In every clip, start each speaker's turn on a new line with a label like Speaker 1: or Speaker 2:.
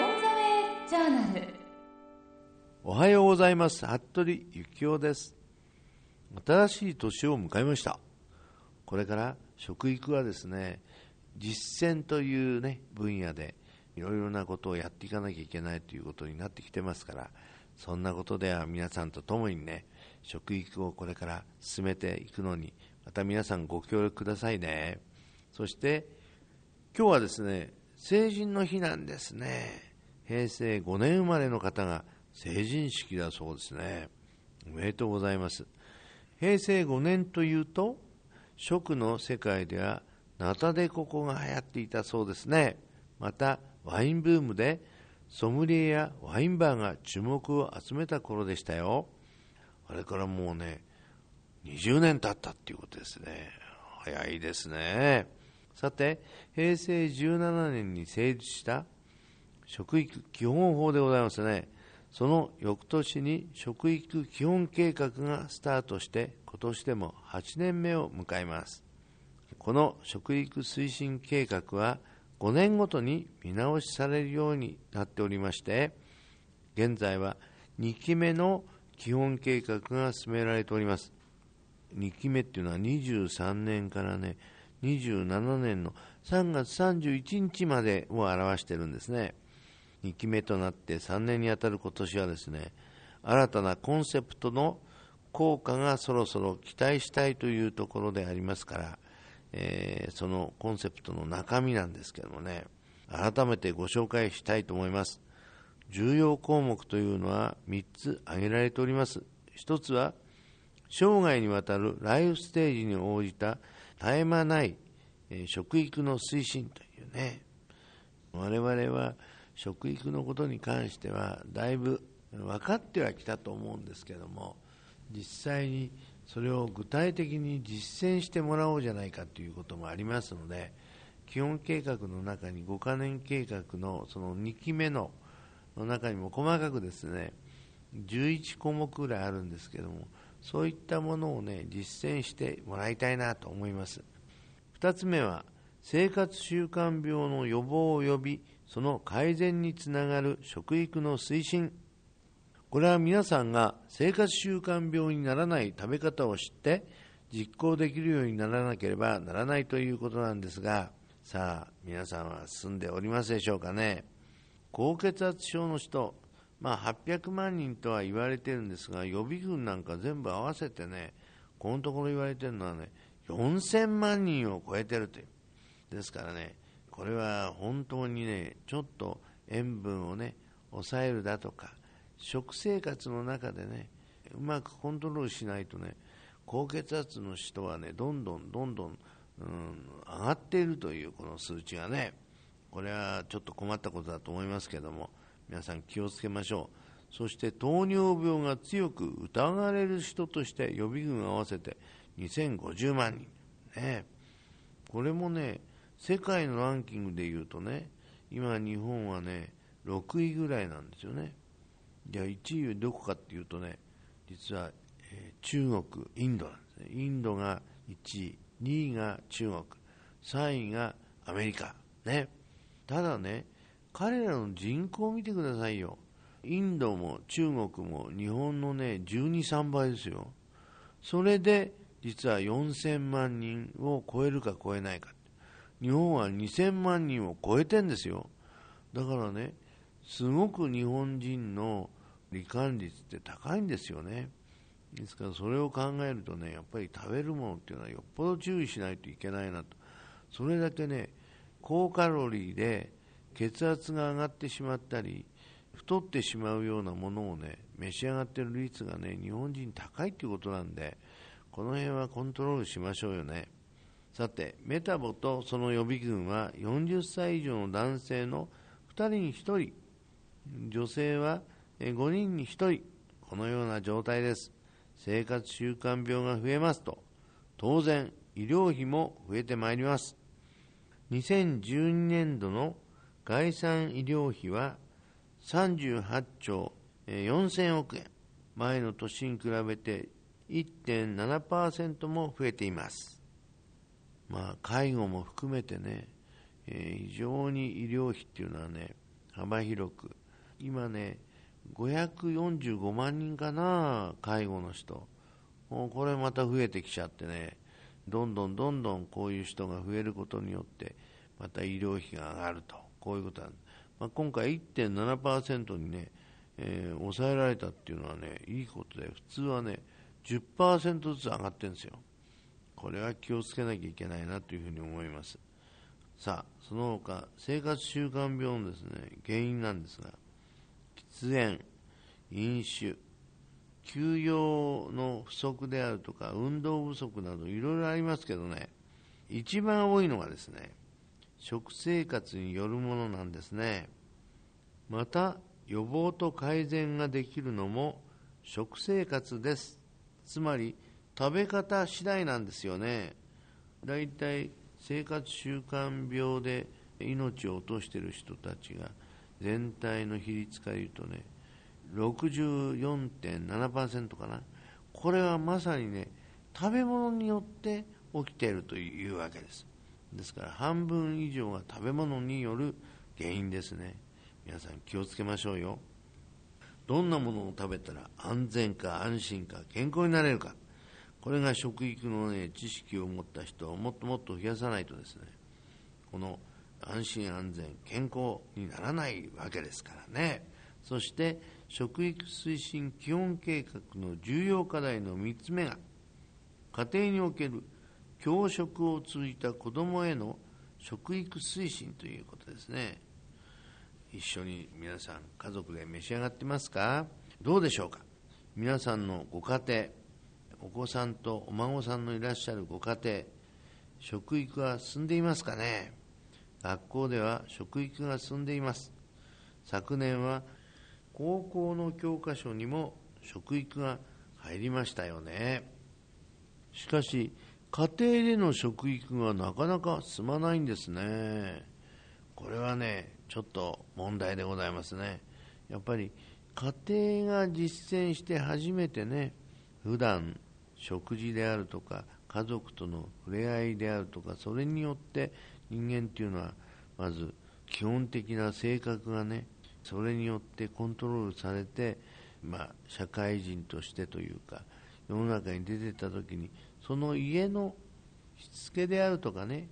Speaker 1: ンザウェイジャーナル。
Speaker 2: おはようございます。服部幸男です。新しい年を迎えました。これから食育はですね実践というね分野でいろいろなことをやっていかなきゃいけないということになってきてますからそんなことでは皆さんと共にね食育をこれから進めていくのにまた皆さんご協力くださいね。そして今日はですね成人の日なんですね。平成5年生まれの方が成人式だそうですね。おめでとうございます。平成5年というと食の世界ではナタデココが流行っていたそうですね。またワインブームでソムリエやワインバーが注目を集めた頃でしたよ。あれからもうね20年経ったっていうことですね。早いですね。さて平成17年に成立した食育基本法でございますね。その翌年に食育基本計画がスタートして今年でも8年目を迎えます。この食育推進計画は5年ごとに見直しされるようになっておりまして現在は2期目の基本計画が進められております。2期目っていうのは23年からね27年の3月31日までを表してるんですね。2期目となって3年にあたる今年はですね新たなコンセプトの効果がそろそろ期待したいというところでありますから、えー、そのコンセプトの中身なんですけどもね改めてご紹介したいと思います。重要項目というのは3つ挙げられております。1つは生涯にわたるライフステージに応じた絶え間ない、食育の推進というね。我々は食育のことに関してはだいぶ分かってはきたと思うんですけども実際にそれを具体的に実践してもらおうじゃないかということもありますので基本計画の中に5カ年計画のその2期目のの中にも細かくですね11項目ぐらいあるんですけどもそういったものをね実践してもらいたいなと思います。2つ目は生活習慣病の予防及びその改善につながる食育の推進。これは皆さんが生活習慣病にならない食べ方を知って実行できるようにならなければならないということなんですがさあ皆さんは進んでおりますでしょうかね。高血圧症の人まあ800万人とは言われてるんですが予備軍なんか全部合わせてねこのところ言われてるのはね4000万人を超えてるという。ですからねこれは本当にねちょっと塩分をね抑えるだとか食生活の中でねうまくコントロールしないとね高血圧の人はねどんどんどんどん、うん、上がっているというこの数値がねこれはちょっと困ったことだと思いますけども皆さん気をつけましょう。そして糖尿病が強く疑われる人として予備軍合わせて2050万人。ね。これもね世界のランキングでいうとね、今日本はね、6位ぐらいなんですよね。じゃあ1位はどこかっていうとね、実は、えー、中国、インドなんですね。インドが1位、2位が中国、3位がアメリカ。ね。ただね、彼らの人口を見てくださいよ。インドも中国も日本のね、12、3倍ですよ。それで、実は4000万人を超えるか超えないか。日本は2000万人を超えてんですよ。だからねすごく日本人の罹患率って高いんですよね。ですからそれを考えるとねやっぱり食べるものっていうのはよっぽど注意しないといけないなと。それだけね高カロリーで血圧が上がってしまったり太ってしまうようなものをね召し上がってる率がね日本人高いっていうことなんでこの辺はコントロールしましょうよね。さて、メタボとその予備軍は40歳以上の男性の2人に1人、女性は5人に1人、このような状態です。生活習慣病が増えますと、当然、医療費も増えてまいります。2012年度の概算医療費は38兆4000億円、前の年に比べて1.7%も増えています。まあ、介護も含めてね、えー、非常に医療費っていうのはね、幅広く。今ね545万人かな介護の人。もうこれまた増えてきちゃってねどんどんどんどんこういう人が増えることによってまた医療費が上がると。こういうことなんです、まあ、今回1.7%にね、えー、抑えられたっていうのはねいいことで普通はね10%ずつ上がってるんですよ。これは気をつけなきゃいけないなというふうに思います。さあその他生活習慣病のですね原因なんですが喫煙飲酒休養の不足であるとか運動不足などいろいろありますけどね一番多いのがですね食生活によるものなんですね。また予防と改善ができるのも食生活です。つまり食べ方次第なんですよね。だいい生活習慣病で命を落としている人たちが全体の比率から言うとね64.7%かな。これはまさにね食べ物によって起きているというわけです。ですから半分以上が食べ物による原因ですね。皆さん気をつけましょうよ。どんなものを食べたら安全か安心か健康になれるか。これが食育の、ね、知識を持った人をもっともっと増やさないとですねこの安心安全健康にならないわけですからね。そして食育推進基本計画の重要課題の3つ目が家庭における教職を通じた子どもへの食育推進ということですね。一緒に皆さん家族で召し上がってますか？どうでしょうか？皆さんのご家庭お子さんとお孫さんのいらっしゃるご家庭食育は進んでいますかね？学校では食育が進んでいます。昨年は高校の教科書にも食育が入りましたよね。しかし家庭での食育がなかなか進まないんですね。これはねちょっと問題でございますね。やっぱり家庭が実践して初めてね普段食事であるとか家族との触れ合いであるとかそれによって人間っていうのはまず基本的な性格がねそれによってコントロールされて、まあ、社会人としてというか世の中に出てった時にその家のしつけであるとかね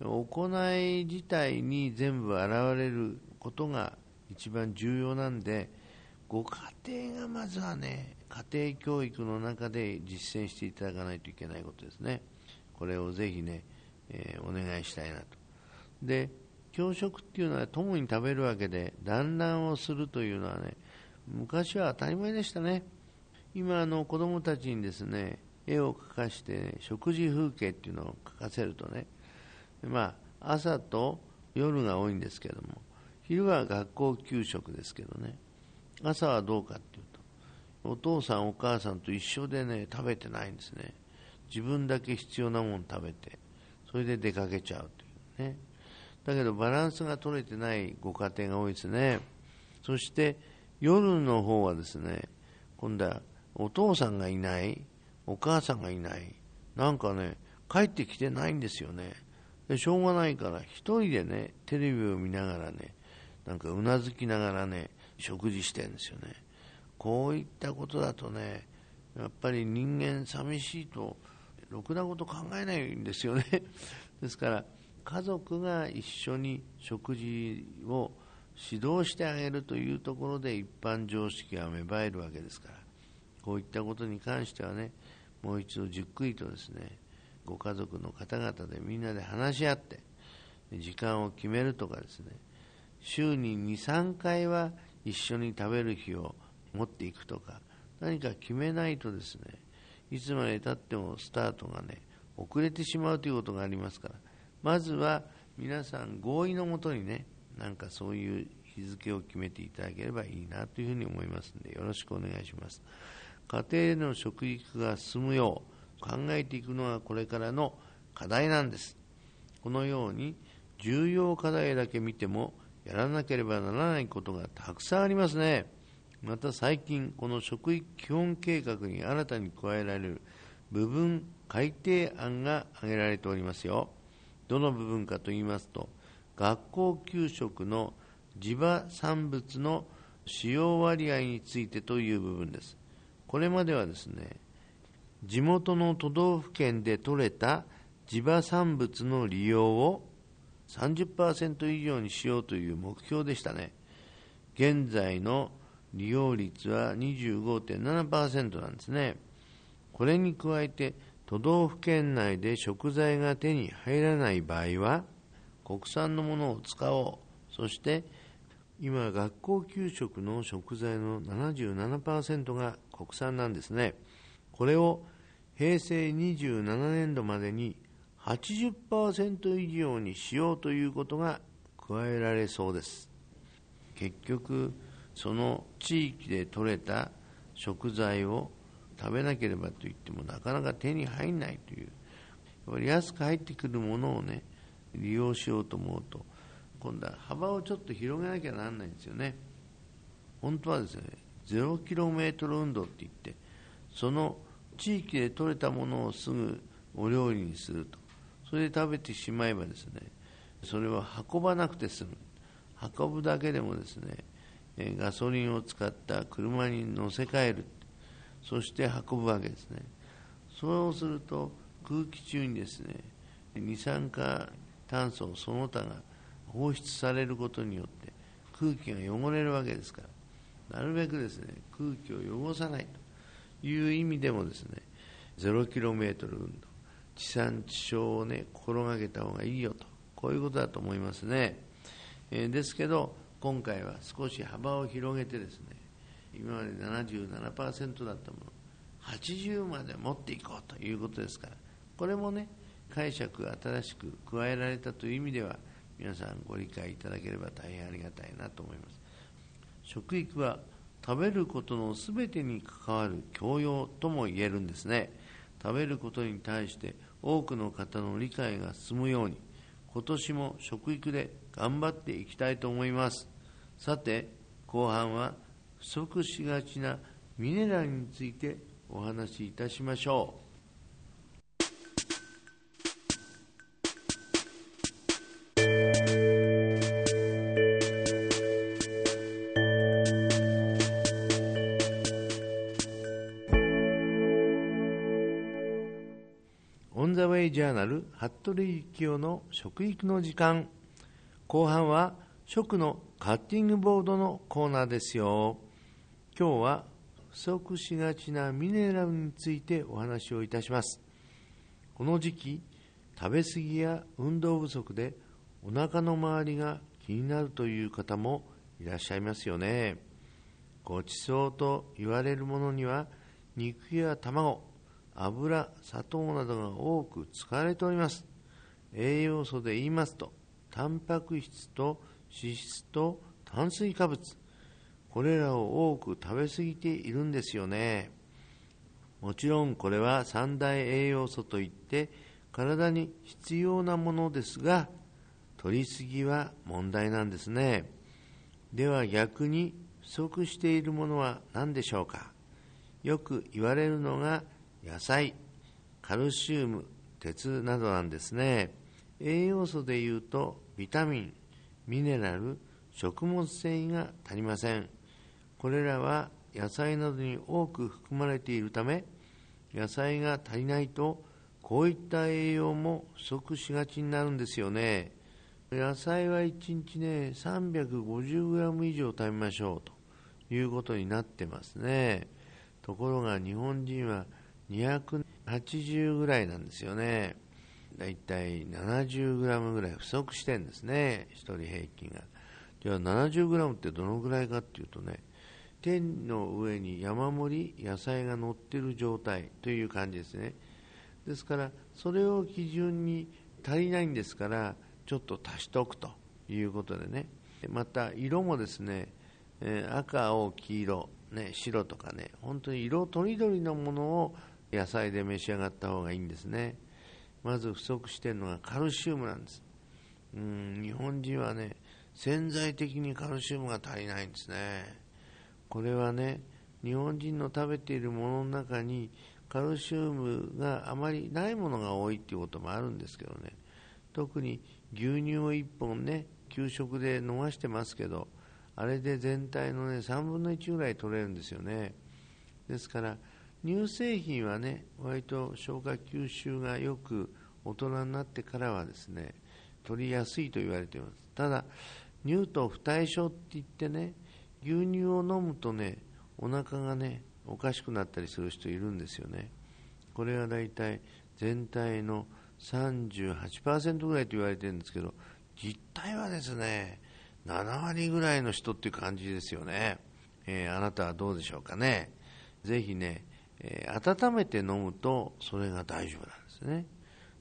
Speaker 2: 行い自体に全部現れることが一番重要なんでご家庭がまずはね家庭教育の中で実践していただかないといけないことですね。これをぜひね、えー、お願いしたいなと。で朝食っていうのは共に食べるわけで団らんをするというのはね昔は当たり前でしたね。今あの子供たちにですね絵を描かして、ね、食事風景っていうのを描かせるとねまあ朝と夜が多いんですけども昼は学校給食ですけどね。朝はどうかっていうとお父さんお母さんと一緒でね食べてないんですね。自分だけ必要なもの食べてそれで出かけちゃうというね。だけどバランスが取れてないご家庭が多いですね。そして夜の方はですね今度はお父さんがいないお母さんがいないなんかね帰ってきてないんですよね。でしょうがないから一人でねテレビを見ながらねなんかうなずきながらね食事してるんですよね。こういったことだとねやっぱり人間寂しいとろくなこと考えないんですよね。ですから家族が一緒に食事を指導してあげるというところで一般常識が芽生えるわけですから。こういったことに関してはねもう一度じっくりとですねご家族の方々でみんなで話し合って時間を決めるとかですね週に23回は一緒に食べる日を持っていくとか何か決めないとですねいつまでたってもスタートがね遅れてしまうということがありますから。まずは皆さん合意のもとにねなんかそういう日付を決めていただければいいなというふうに思いますのでよろしくお願いします。家庭での食育が進むよう考えていくのがこれからの課題なんです。このように重要課題だけ見てもやらなければならないことがたくさんありますねまた最近この食育基本計画に新たに加えられる部分改定案が挙げられておりますよどの部分かと言いますと学校給食の地場産物の使用割合についてという部分です。これまではですね、地元の都道府県で採れた地場産物の利用を30%以上にしようという目標でしたね。現在の利用率は25.7%なんですね。これに加えて、都道府県内で食材が手に入らない場合は、国産のものを使おう。そして、今、学校給食の食材の77%が国産なんですね。これを平成27年度までに80%以上にしようということが加えられそうです。結局、その地域で採れた食材を食べなければといってもなかなか手に入らないという、やっぱり安く入ってくるものをね、利用しようと思うと、今度は幅をちょっと広げなきゃならないんですよね。本当はですね、ゼロキロメートル運動って言って、その地域で採れたものをすぐお料理にすると。それで食べてしまえばですね、それは運ばなくて済む。運ぶだけでもですね、ガソリンを使った車に乗せ替える。そして運ぶわけですね。そうすると空気中にですね、二酸化炭素その他が放出されることによって空気が汚れるわけですから、なるべくですね、空気を汚さないという意味でもですね、ゼロキロメートル運動、地産地消をね、心がけた方がいいよと、こういうことだと思いますね。えー、ですけど、今回は少し幅を広げてですね、今まで77%だったもの、80まで持っていこうということですから、これもね、解釈新しく加えられたという意味では、皆さんご理解いただければ大変ありがたいなと思います。食育は食べることの全てに関わる教養とも言えるんですね。食べることに対して多くの方の理解が進むように、今年も食育で頑張っていきたいと思います。さて、後半は不足しがちなミネラルについてお話しいたしましょう。ジャーナル服部幸男の食育の時間。後半は食のカッティングボードのコーナーですよ。今日は不足しがちなミネラルについてお話をいたします。この時期食べ過ぎや運動不足でお腹の周りが気になるという方もいらっしゃいますよね。ごちそうと言われるものには肉や卵油、砂糖などが多く使われております。栄養素で言いますと、タンパク質と脂質と炭水化物、これらを多く食べ過ぎているんですよね。もちろんこれは三大栄養素といって体に必要なものですが、取りすぎは問題なんですね。では逆に不足しているものは何でしょうかよく言われるのが野菜、カルシウム、鉄などなんですね。栄養素でいうと、ビタミン、ミネラル、食物繊維が足りません。これらは野菜などに多く含まれているため、野菜が足りないと、こういった栄養も不足しがちになるんですよね。野菜は1日ね、350g 以上食べましょうということになってますね。ところが日本人は280ぐらいなんですよね。だいたい70グラムぐらい不足してんですね、1人平均が。じゃあ70グラムってどのぐらいかっていうとね、天の上に山盛り野菜が乗ってる状態という感じですね。ですから、それを基準に足りないんですから、ちょっと足しておくということでね。また、色もですね、え赤、青、黄色、ね、白とかね、本当に色とりどりのものを野菜で召し上がった方がいいんですね。まず不足してるのがカルシウムなんです。うん日本人はね、潜在的にカルシウムが足りないんですね。これはね、日本人の食べているものの中にカルシウムがあまりないものが多いっていうこともあるんですけどね、特に牛乳を1本ね給食で飲ましてますけどあれで全体のね3分の1ぐらい取れるんですよねですから乳製品はね割と消化吸収がよく大人になってからはですね取りやすいと言われています。ただ乳糖不対症って言ってね牛乳を飲むとねお腹がねおかしくなったりする人いるんですよね。これはだいたい全体の38%ぐらいと言われてるんですけど実態はですね7割ぐらいの人っていう感じですよね、えー、あなたはどうでしょうかね。ぜひね、えー、温めて飲むとそれが大丈夫なんですね。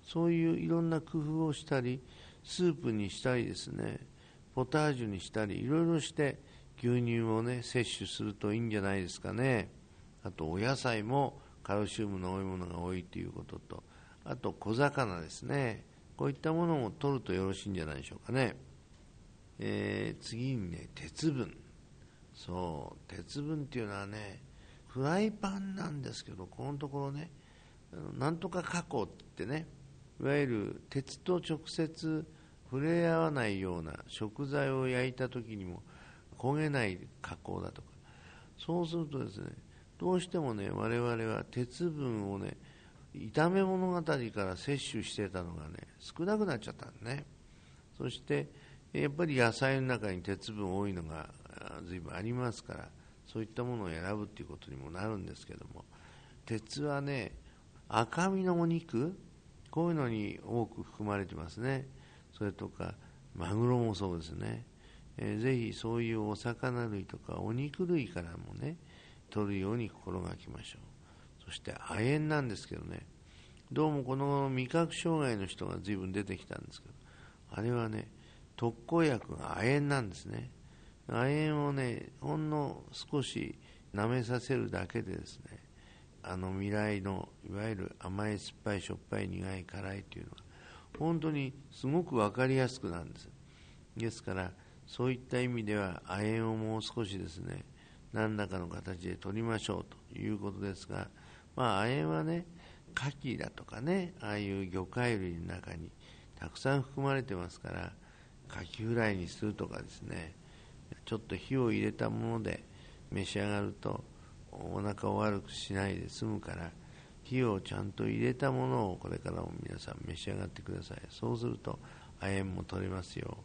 Speaker 2: そういういろんな工夫をしたりスープにしたりですねポタージュにしたりいろいろして牛乳をね摂取するといいんじゃないですかね。あとお野菜もカルシウムの多いものが多いということとあと小魚ですね。こういったものも取るとよろしいんじゃないでしょうかね、えー、次にね鉄分。そう鉄分っていうのはねフライパンなんですけどこのところねなんとか加工ってねいわゆる鉄と直接触れ合わないような食材を焼いた時にも焦げない加工だとか。そうするとですねどうしてもね我々は鉄分をね炒め物語から摂取してたのがね少なくなっちゃったんね。そしてやっぱり野菜の中に鉄分多いのが随分ありますからそういったものを選ぶっていうことにもなるんですけども。鉄はね赤身のお肉こういうのに多く含まれてますね。それとかマグロもそうですね、えー、ぜひそういうお魚類とかお肉類からもね取るように心がけましょう。そして亜鉛なんですけどね。どうもこの味覚障害の人が随分出てきたんですけどあれはね特効薬が亜鉛なんですね。亜鉛をねほんの少し舐めさせるだけでですねあの未来のいわゆる甘い酸っぱいしょっぱい苦い辛いというのが本当にすごく分かりやすくなるんです。ですからそういった意味では亜鉛をもう少しですね何らかの形で取りましょうということですが、まあ、亜鉛はね牡蠣だとかねああいう魚介類の中にたくさん含まれてますからカキフライにするとかですねちょっと火を入れたもので召し上がるとお腹を悪くしないで済むから火をちゃんと入れたものをこれからも皆さん召し上がってください。そうすると亜鉛も取れますよ。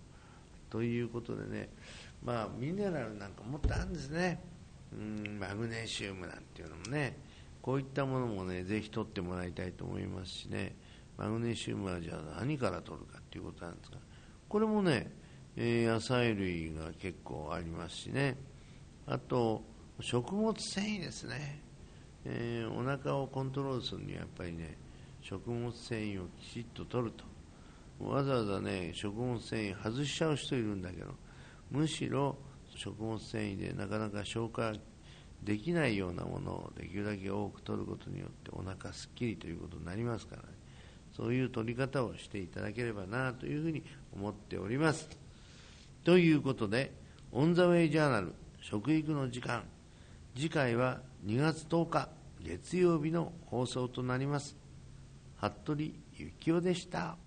Speaker 2: ということでねまあミネラルなんかもっとあるんですね。うんマグネシウムなんていうのもねこういったものもねぜひ取ってもらいたいと思いますしね。マグネシウムはじゃあ何から取るかっていうことなんですがこれもね、え、野菜類が結構ありますしね。あと食物繊維ですね、えー、お腹をコントロールするにはやっぱりね食物繊維をきちっと取ると。わざわざね食物繊維外しちゃう人いるんだけどむしろ食物繊維でなかなか消化できないようなものをできるだけ多く取ることによってお腹すっきりということになりますからね。そういう取り方をしていただければなというふうに思っております。ということでオン・ザ・ウェイ・ジャーナル食育の時間。次回は2月10日月曜日の放送となります。服部幸男でした。